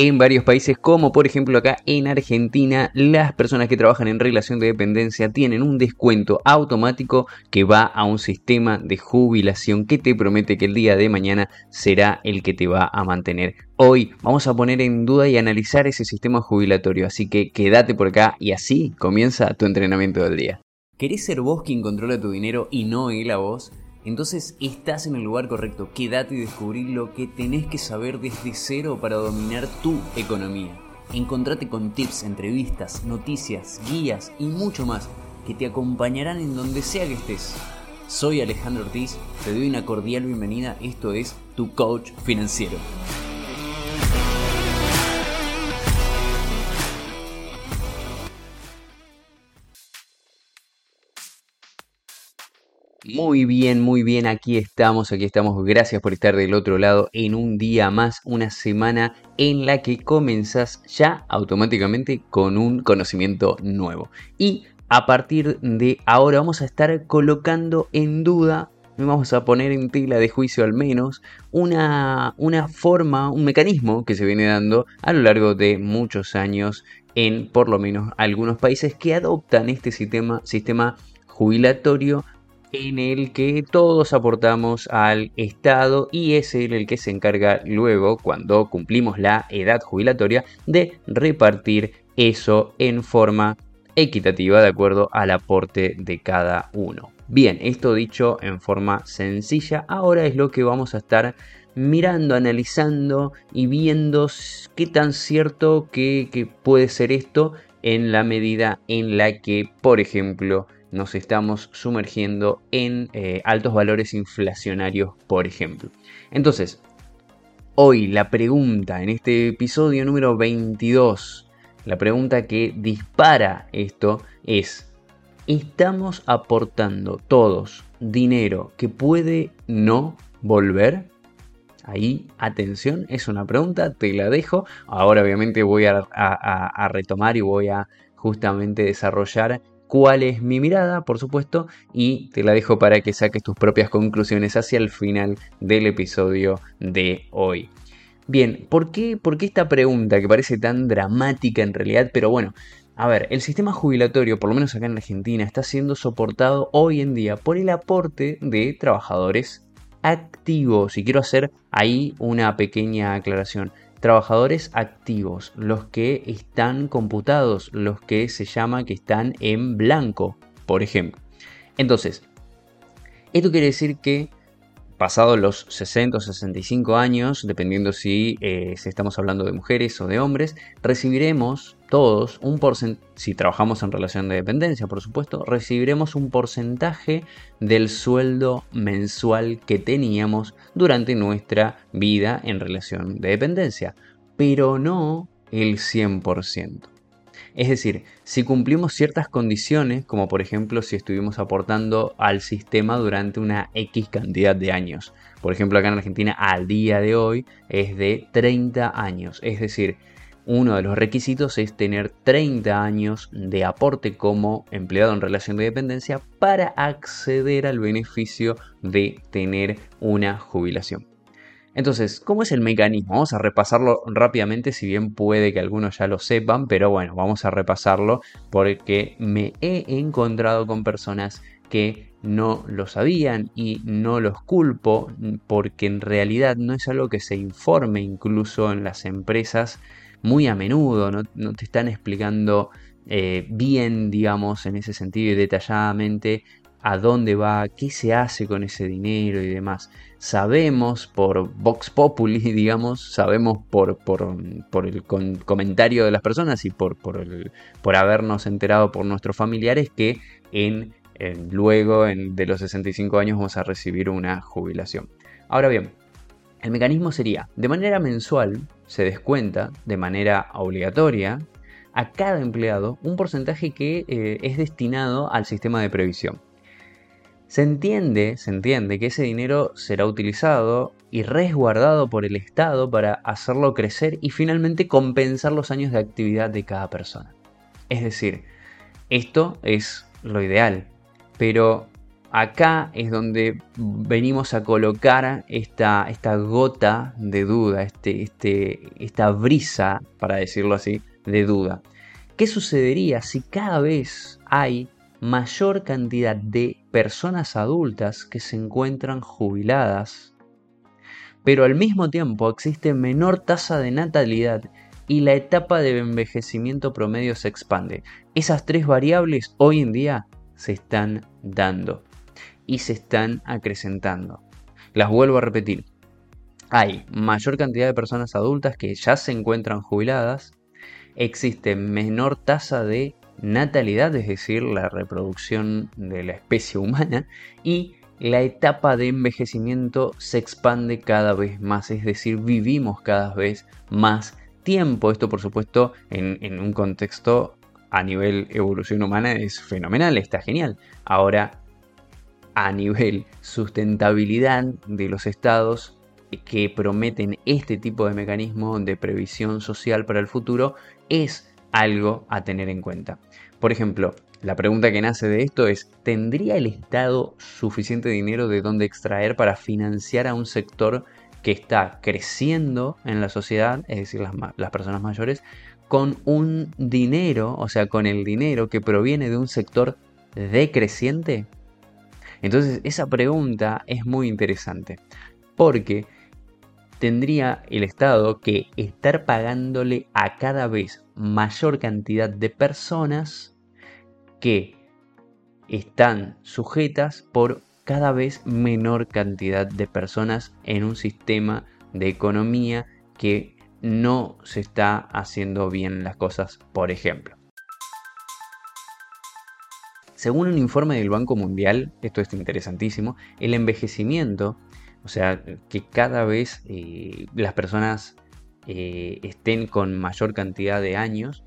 en varios países, como por ejemplo acá en Argentina, las personas que trabajan en relación de dependencia tienen un descuento automático que va a un sistema de jubilación que te promete que el día de mañana será el que te va a mantener. Hoy vamos a poner en duda y analizar ese sistema jubilatorio, así que quédate por acá y así comienza tu entrenamiento del día. ¿Querés ser vos quien controla tu dinero y no él a vos? Entonces estás en el lugar correcto. Quédate y descubrí lo que tenés que saber desde cero para dominar tu economía. Encontrate con tips, entrevistas, noticias, guías y mucho más que te acompañarán en donde sea que estés. Soy Alejandro Ortiz, te doy una cordial bienvenida, esto es Tu Coach Financiero. Muy bien, muy bien, aquí estamos, aquí estamos. Gracias por estar del otro lado en un día más, una semana en la que comenzas ya automáticamente con un conocimiento nuevo. Y a partir de ahora vamos a estar colocando en duda, vamos a poner en tela de juicio al menos, una, una forma, un mecanismo que se viene dando a lo largo de muchos años en por lo menos algunos países que adoptan este sistema, sistema jubilatorio en el que todos aportamos al Estado y es él el que se encarga luego, cuando cumplimos la edad jubilatoria, de repartir eso en forma equitativa de acuerdo al aporte de cada uno. Bien, esto dicho en forma sencilla, ahora es lo que vamos a estar mirando, analizando y viendo qué tan cierto que, que puede ser esto en la medida en la que, por ejemplo, nos estamos sumergiendo en eh, altos valores inflacionarios, por ejemplo. Entonces, hoy la pregunta en este episodio número 22, la pregunta que dispara esto es, ¿estamos aportando todos dinero que puede no volver? Ahí, atención, es una pregunta, te la dejo. Ahora obviamente voy a retomar y voy a justamente desarrollar cuál es mi mirada, por supuesto, y te la dejo para que saques tus propias conclusiones hacia el final del episodio de hoy. Bien, ¿por qué, ¿por qué esta pregunta que parece tan dramática en realidad? Pero bueno, a ver, el sistema jubilatorio, por lo menos acá en Argentina, está siendo soportado hoy en día por el aporte de trabajadores activos. Y quiero hacer ahí una pequeña aclaración trabajadores activos, los que están computados, los que se llama que están en blanco, por ejemplo. Entonces, esto quiere decir que pasados los 60 o 65 años, dependiendo si, eh, si estamos hablando de mujeres o de hombres, recibiremos todos un si trabajamos en relación de dependencia, por supuesto, recibiremos un porcentaje del sueldo mensual que teníamos durante nuestra vida en relación de dependencia, pero no el 100%. Es decir, si cumplimos ciertas condiciones, como por ejemplo si estuvimos aportando al sistema durante una X cantidad de años. Por ejemplo, acá en Argentina al día de hoy es de 30 años. Es decir, uno de los requisitos es tener 30 años de aporte como empleado en relación de dependencia para acceder al beneficio de tener una jubilación. Entonces, ¿cómo es el mecanismo? Vamos a repasarlo rápidamente, si bien puede que algunos ya lo sepan, pero bueno, vamos a repasarlo porque me he encontrado con personas que no lo sabían y no los culpo porque en realidad no es algo que se informe incluso en las empresas muy a menudo, no, te están explicando eh, bien, digamos, en ese sentido y detalladamente a dónde va, qué se hace con ese dinero y demás. Sabemos por Vox Populi, digamos, sabemos por, por, el comentario de las personas y por, por, por, habernos enterado por nuestros familiares que en, luego en, de los 65 años vamos a recibir una jubilación. Ahora bien, el mecanismo sería, de manera mensual, se descuenta de manera obligatoria a cada empleado un porcentaje que eh, es destinado al sistema de previsión. Se entiende, se entiende que ese dinero será utilizado y resguardado por el Estado para hacerlo crecer y finalmente compensar los años de actividad de cada persona. Es decir, esto es lo ideal, pero acá es donde venimos a colocar esta, esta gota de duda, este, este, esta brisa, para decirlo así, de duda. ¿Qué sucedería si cada vez hay mayor cantidad de personas adultas que se encuentran jubiladas, pero al mismo tiempo existe menor tasa de natalidad y la etapa de envejecimiento promedio se expande. Esas tres variables hoy en día se están dando y se están acrecentando. Las vuelvo a repetir. Hay mayor cantidad de personas adultas que ya se encuentran jubiladas, existe menor tasa de natalidad, es decir, la reproducción de la especie humana, y la etapa de envejecimiento se expande cada vez más, es decir, vivimos cada vez más tiempo. Esto, por supuesto, en, un contexto a nivel evolución humana es fenomenal, está genial. Ahora, a nivel sustentabilidad de los estados que prometen este tipo de mecanismo de previsión social para el futuro, es algo a tener en cuenta. Por ejemplo, la pregunta que nace de esto es, ¿tendría el Estado suficiente dinero de dónde extraer para financiar a un sector que está creciendo en la sociedad, es decir, las, personas mayores, con un dinero, o sea, con el dinero que proviene de un sector decreciente? Entonces, esa pregunta es muy interesante, porque tendría el Estado que estar pagándole a cada vez mayor cantidad de personas que están sujetas por cada vez menor cantidad de personas en un sistema de economía que no se está haciendo bien las cosas, por ejemplo. Según un informe del Banco Mundial, esto es interesantísimo, el envejecimiento o sea, que cada vez eh, las personas eh, estén con mayor cantidad de años,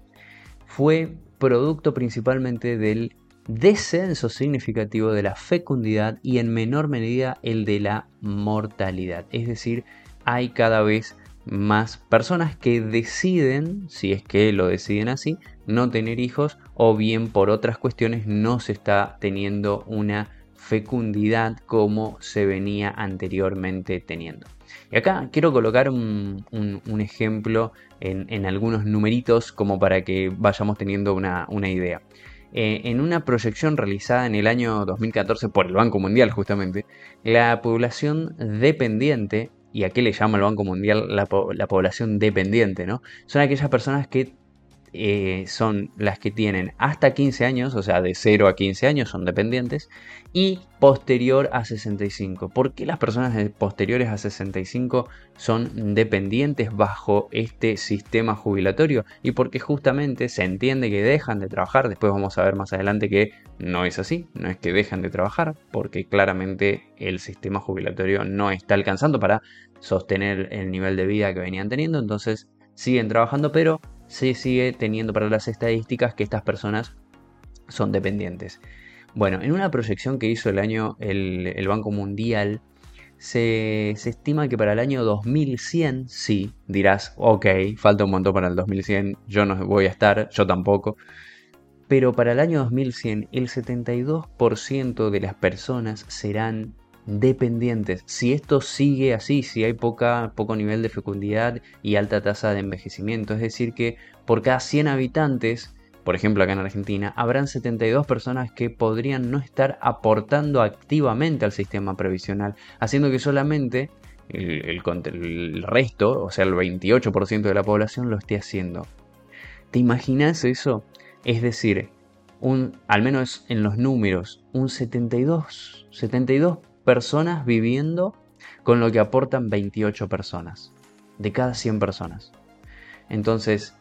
fue producto principalmente del descenso significativo de la fecundidad y en menor medida el de la mortalidad. Es decir, hay cada vez más personas que deciden, si es que lo deciden así, no tener hijos o bien por otras cuestiones no se está teniendo una fecundidad como se venía anteriormente teniendo. Y acá quiero colocar un, ejemplo en, algunos numeritos como para que vayamos teniendo una, idea. Eh, en una proyección realizada en el año 2014 por el Banco Mundial justamente, la población dependiente, y a qué le llama el Banco Mundial la, la población dependiente, ¿no? Son aquellas personas que eh, son las que tienen hasta 15 años, o sea, de 0 a 15 años son dependientes, y posterior a 65. ¿Por qué las personas posteriores a 65 son dependientes bajo este sistema jubilatorio? Y porque justamente se entiende que dejan de trabajar, después vamos a ver más adelante que no es así, no es que dejan de trabajar, porque claramente el sistema jubilatorio no está alcanzando para sostener el nivel de vida que venían teniendo, entonces siguen trabajando, pero se sigue teniendo para las estadísticas que estas personas son dependientes. Bueno, en una proyección que hizo el año el, Banco Mundial, se, estima que para el año 2100, sí, dirás, ok, falta un montón para el 2100, yo no voy a estar, yo tampoco. Pero para el año 2100, el 72% de las personas serán dependientes. Si esto sigue así, si hay poca, poco nivel de fecundidad y alta tasa de envejecimiento, es decir que por cada 100 habitantes, por ejemplo acá en Argentina, habrán 72 personas que podrían no estar aportando activamente al sistema previsional, haciendo que solamente el, el resto, o sea el 28% de la población lo esté haciendo. ¿Te imaginas eso? Es decir, un, al menos en los números, un 72, 72 personas viviendo con lo que aportan 28 personas, de cada 100 personas. Entonces,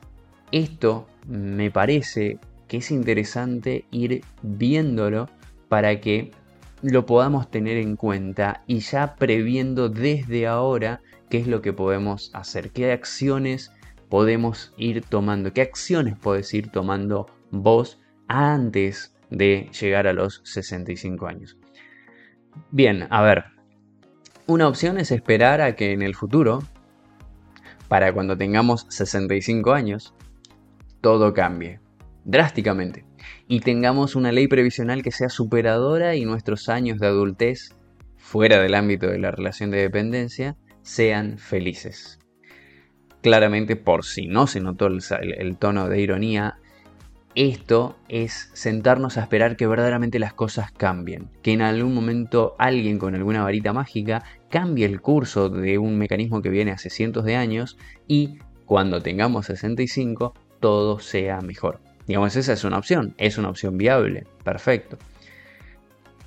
esto me parece que es interesante ir viéndolo para que lo podamos tener en cuenta y ya previendo desde ahora qué es lo que podemos hacer, qué acciones podemos ir tomando, qué acciones puedes ir tomando vos antes de llegar a los 65 años. Bien, a ver. Una opción es esperar a que en el futuro, para cuando tengamos 65 años, todo cambie. drásticamente. Y tengamos una ley previsional que sea superadora y nuestros años de adultez, fuera del ámbito de la relación de dependencia, sean felices. Claramente, por si no se notó el, tono de ironía, esto es sentarnos a esperar que verdaderamente las cosas cambien, que en algún momento alguien con alguna varita mágica cambie el curso de un mecanismo que viene hace cientos de años y cuando tengamos 65 todo sea mejor. Digamos, esa es una opción, es una opción viable, perfecto.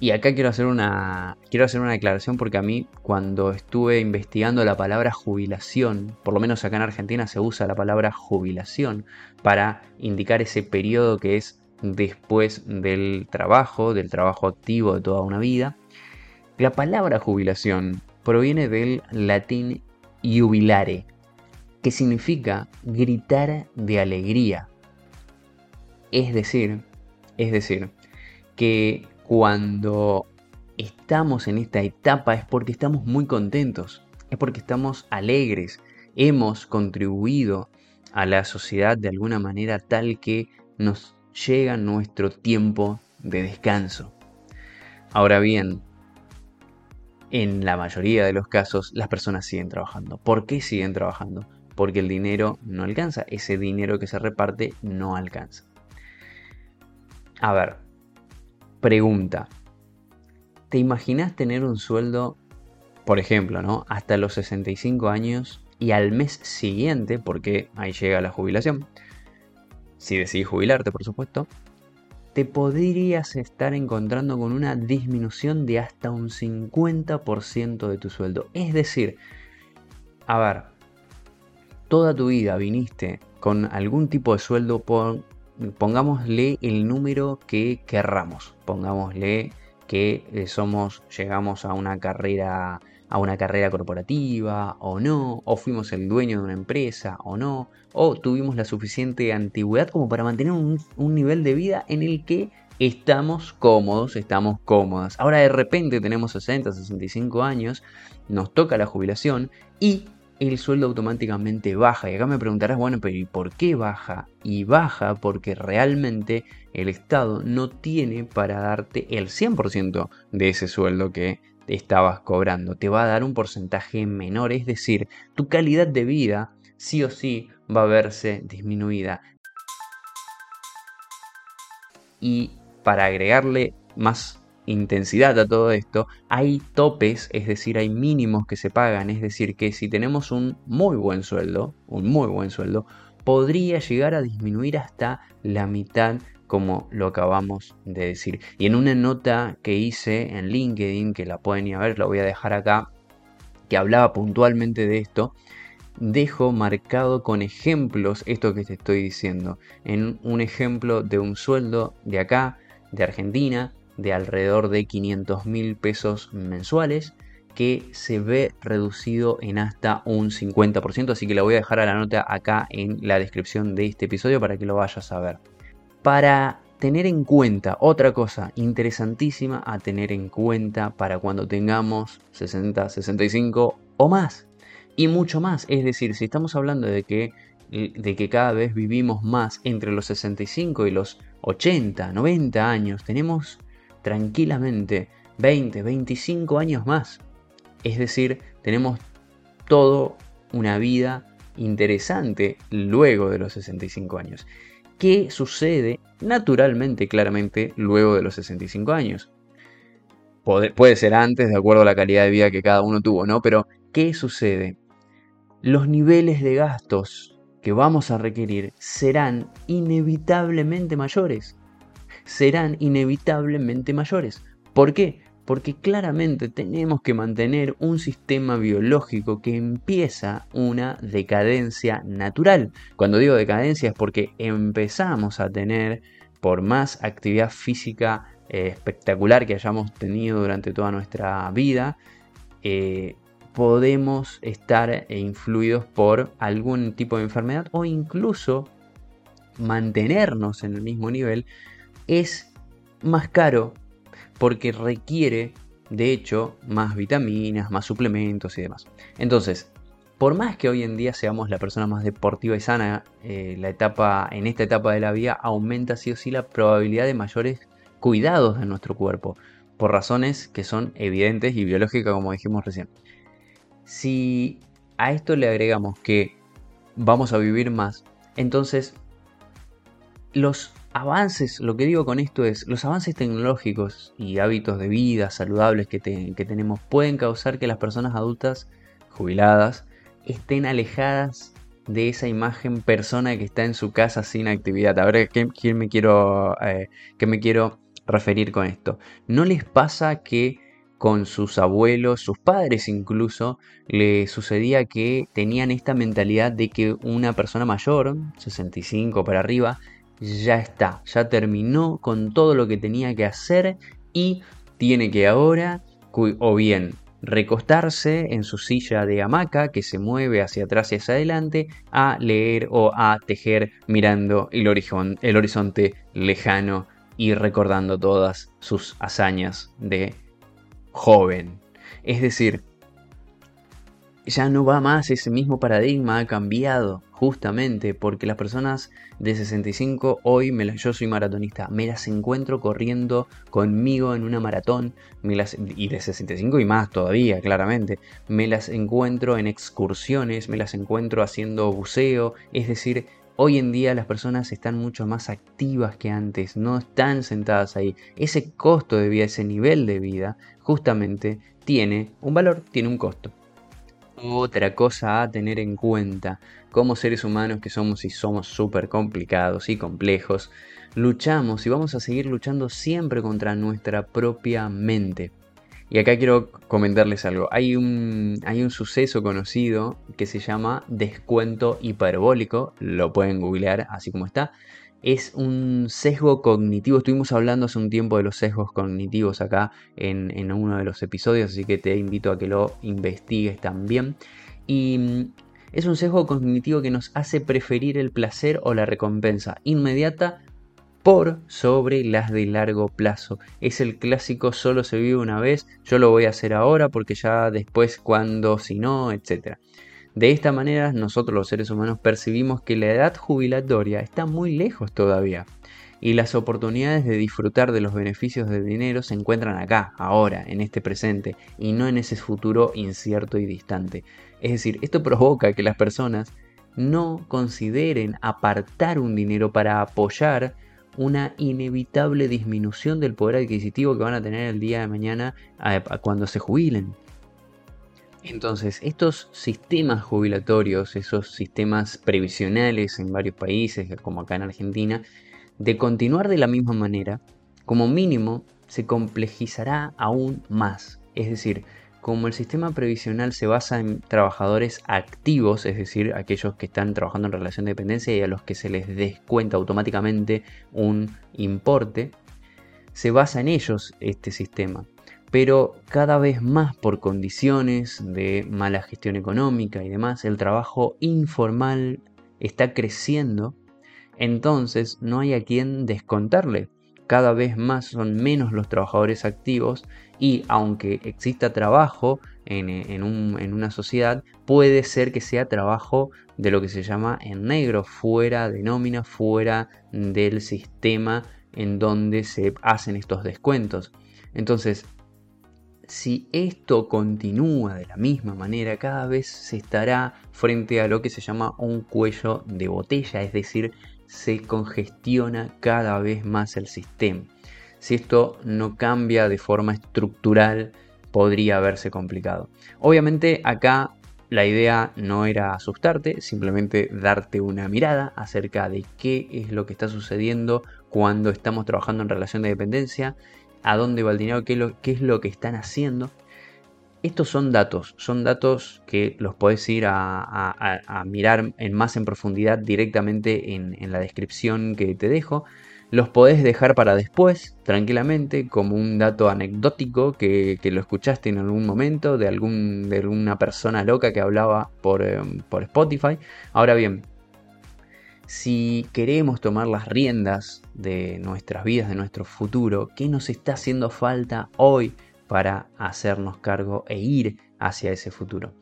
Y acá quiero hacer una quiero hacer una declaración porque a mí cuando estuve investigando la palabra jubilación, por lo menos acá en Argentina se usa la palabra jubilación para indicar ese periodo que es después del trabajo, del trabajo activo de toda una vida. La palabra jubilación proviene del latín jubilare, que significa gritar de alegría. Es decir, es decir, que cuando estamos en esta etapa es porque estamos muy contentos, es porque estamos alegres, hemos contribuido a la sociedad de alguna manera tal que nos llega nuestro tiempo de descanso. Ahora bien, en la mayoría de los casos las personas siguen trabajando. ¿Por qué siguen trabajando? Porque el dinero no alcanza, ese dinero que se reparte no alcanza. A ver, Pregunta. ¿Te imaginas tener un sueldo, por ejemplo, ¿no? hasta los 65 años y al mes siguiente, porque ahí llega la jubilación, si decidís jubilarte, por supuesto, te podrías estar encontrando con una disminución de hasta un 50% de tu sueldo. Es decir, a ver, toda tu vida viniste con algún tipo de sueldo por pongámosle el número que querramos, pongámosle que eh, somos, llegamos a una carrera a una carrera corporativa o no, o fuimos el dueño de una empresa o no, o tuvimos la suficiente antigüedad como para mantener un, un nivel de vida en el que estamos cómodos, estamos cómodas. Ahora de repente tenemos 60, 65 años, nos toca la jubilación y el sueldo automáticamente baja. Y acá me preguntarás, bueno, pero ¿y por qué baja? Y baja porque realmente el Estado no tiene para darte el 100% de ese sueldo que estabas cobrando. Te va a dar un porcentaje menor, es decir, tu calidad de vida sí o sí va a verse disminuida. Y para agregarle más intensidad a todo esto, hay topes, es decir, hay mínimos que se pagan, es decir, que si tenemos un muy buen sueldo, un muy buen sueldo, podría llegar a disminuir hasta la mitad como lo acabamos de decir. Y en una nota que hice en LinkedIn, que la pueden ir a ver, la voy a dejar acá, que hablaba puntualmente de esto, dejo marcado con ejemplos esto que te estoy diciendo. En un ejemplo de un sueldo de acá, de Argentina, de alrededor de 500 mil pesos mensuales que se ve reducido en hasta un 50%, así que la voy a dejar a la nota acá en la descripción de este episodio para que lo vayas a ver. Para tener en cuenta otra cosa interesantísima a tener en cuenta para cuando tengamos 60, 65 o más y mucho más, es decir, si estamos hablando de que de que cada vez vivimos más entre los 65 y los 80, 90 años, tenemos tranquilamente 20, 25 años más. Es decir, tenemos toda una vida interesante luego de los 65 años. ¿Qué sucede naturalmente, claramente, luego de los 65 años? Puede, ser antes, de acuerdo a la calidad de vida que cada uno tuvo, ¿no? Pero, ¿qué sucede? Los niveles de gastos que vamos a requerir serán inevitablemente mayores serán inevitablemente mayores. ¿Por qué? Porque claramente tenemos que mantener un sistema biológico que empieza una decadencia natural. Cuando digo decadencia es porque empezamos a tener, por más actividad física eh, espectacular que hayamos tenido durante toda nuestra vida, eh, podemos estar influidos por algún tipo de enfermedad o incluso mantenernos en el mismo nivel es más caro porque requiere, de hecho, más vitaminas, más suplementos y demás. Entonces, por más que hoy en día seamos la persona más deportiva y sana, eh, la etapa, en esta etapa de la vida aumenta sí o sí la probabilidad de mayores cuidados de nuestro cuerpo, por razones que son evidentes y biológicas como dijimos recién. Si a esto le agregamos que vamos a vivir más, entonces los avances, lo que digo con esto es, los avances tecnológicos y hábitos de vida saludables que, que tenemos pueden causar que las personas adultas jubiladas estén alejadas de esa imagen persona que está en su casa sin actividad. A ver, ¿qué, me quiero, eh, ¿qué me quiero referir con esto? ¿No les pasa que con sus abuelos, sus padres incluso, le sucedía que tenían esta mentalidad de que una persona mayor, 65 para arriba, ya está, ya terminó con todo lo que tenía que hacer y tiene que ahora o bien recostarse en su silla de hamaca que se mueve hacia atrás y hacia adelante a leer o a tejer mirando el, el horizonte lejano y recordando todas sus hazañas de joven. Es decir, ya no va más ese mismo paradigma, ha cambiado justamente porque las personas de 65 hoy, me yo soy maratonista, me las encuentro corriendo conmigo en una maratón, las, y de 65 y más todavía, claramente, me las encuentro en excursiones, me las encuentro haciendo buceo, es decir, Hoy en día las personas están mucho más activas que antes, no están sentadas ahí. Ese costo de vida, ese nivel de vida, justamente tiene un valor, tiene un costo. Otra cosa a tener en cuenta, como seres humanos que somos y somos súper complicados y complejos, luchamos y vamos a seguir luchando siempre contra nuestra propia mente. Y acá quiero comentarles algo. Hay un, hay un suceso conocido que se llama descuento hiperbólico. Lo pueden googlear así como está es un sesgo cognitivo. Estuvimos hablando hace un tiempo de los sesgos cognitivos acá en, uno de los episodios, así que te invito a que lo investigues también. Y mm, es un sesgo cognitivo que nos hace preferir el placer o la recompensa inmediata por sobre las de largo plazo. Es el clásico solo se vive una vez, yo lo voy a hacer ahora porque ya después cuando, si no, etc. De esta manera, nosotros los seres humanos percibimos que la edad jubilatoria está muy lejos todavía y las oportunidades de disfrutar de los beneficios del dinero se encuentran acá, ahora, en este presente, y no en ese futuro incierto y distante. Es decir, esto provoca que las personas no consideren apartar un dinero para apoyar una inevitable disminución del poder adquisitivo que van a tener el día de mañana cuando se jubilen. Entonces, estos sistemas jubilatorios, esos sistemas previsionales en varios países, como acá en Argentina, de continuar de la misma manera, como mínimo se complejizará aún más. Es decir, como el sistema previsional se basa en trabajadores activos, es decir, aquellos que están trabajando en relación de dependencia y a los que se les descuenta automáticamente un importe, se basa en ellos este sistema pero cada vez más por condiciones de mala gestión económica y demás, el trabajo informal está creciendo, entonces no hay a quien descontarle. Cada vez más son menos los trabajadores activos y aunque exista trabajo en, una sociedad, puede ser que sea trabajo de lo que se llama en negro, fuera de nómina, fuera del sistema en donde se hacen estos descuentos. Entonces, si esto continúa de la misma manera, cada vez se estará frente a lo que se llama un cuello de botella, es decir, se congestiona cada vez más el sistema. Si esto no cambia de forma estructural, podría verse complicado. Obviamente acá la idea no era asustarte, simplemente darte una mirada acerca de qué es lo que está sucediendo cuando estamos trabajando en relación de dependencia a dónde va el dinero, qué, es lo que están haciendo. Estos son datos, son datos que los podés ir a, mirar en más en profundidad directamente en, la descripción que te dejo. Los podés dejar para después, tranquilamente, como un dato anecdótico que, lo escuchaste en algún momento de, algún, de alguna persona loca que hablaba por, eh, por Spotify. Ahora bien, si queremos tomar las riendas de nuestras vidas, de nuestro futuro, ¿qué nos está haciendo falta hoy para hacernos cargo e ir hacia ese futuro?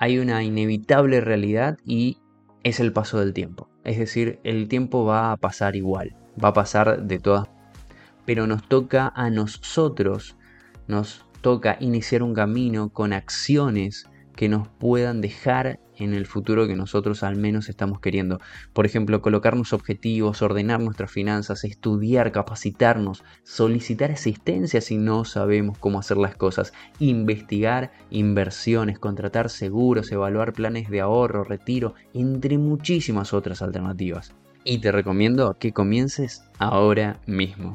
hay una inevitable realidad y es el paso del tiempo. Es decir, el tiempo va a pasar igual, va a pasar de todas. Pero nos toca a nosotros, nos toca iniciar un camino con acciones que nos puedan dejar en el futuro que nosotros al menos estamos queriendo. Por ejemplo, colocarnos objetivos, ordenar nuestras finanzas, estudiar, capacitarnos, solicitar asistencia si no sabemos cómo hacer las cosas, investigar inversiones, contratar seguros, evaluar planes de ahorro, retiro, entre muchísimas otras alternativas. Y te recomiendo que comiences ahora mismo.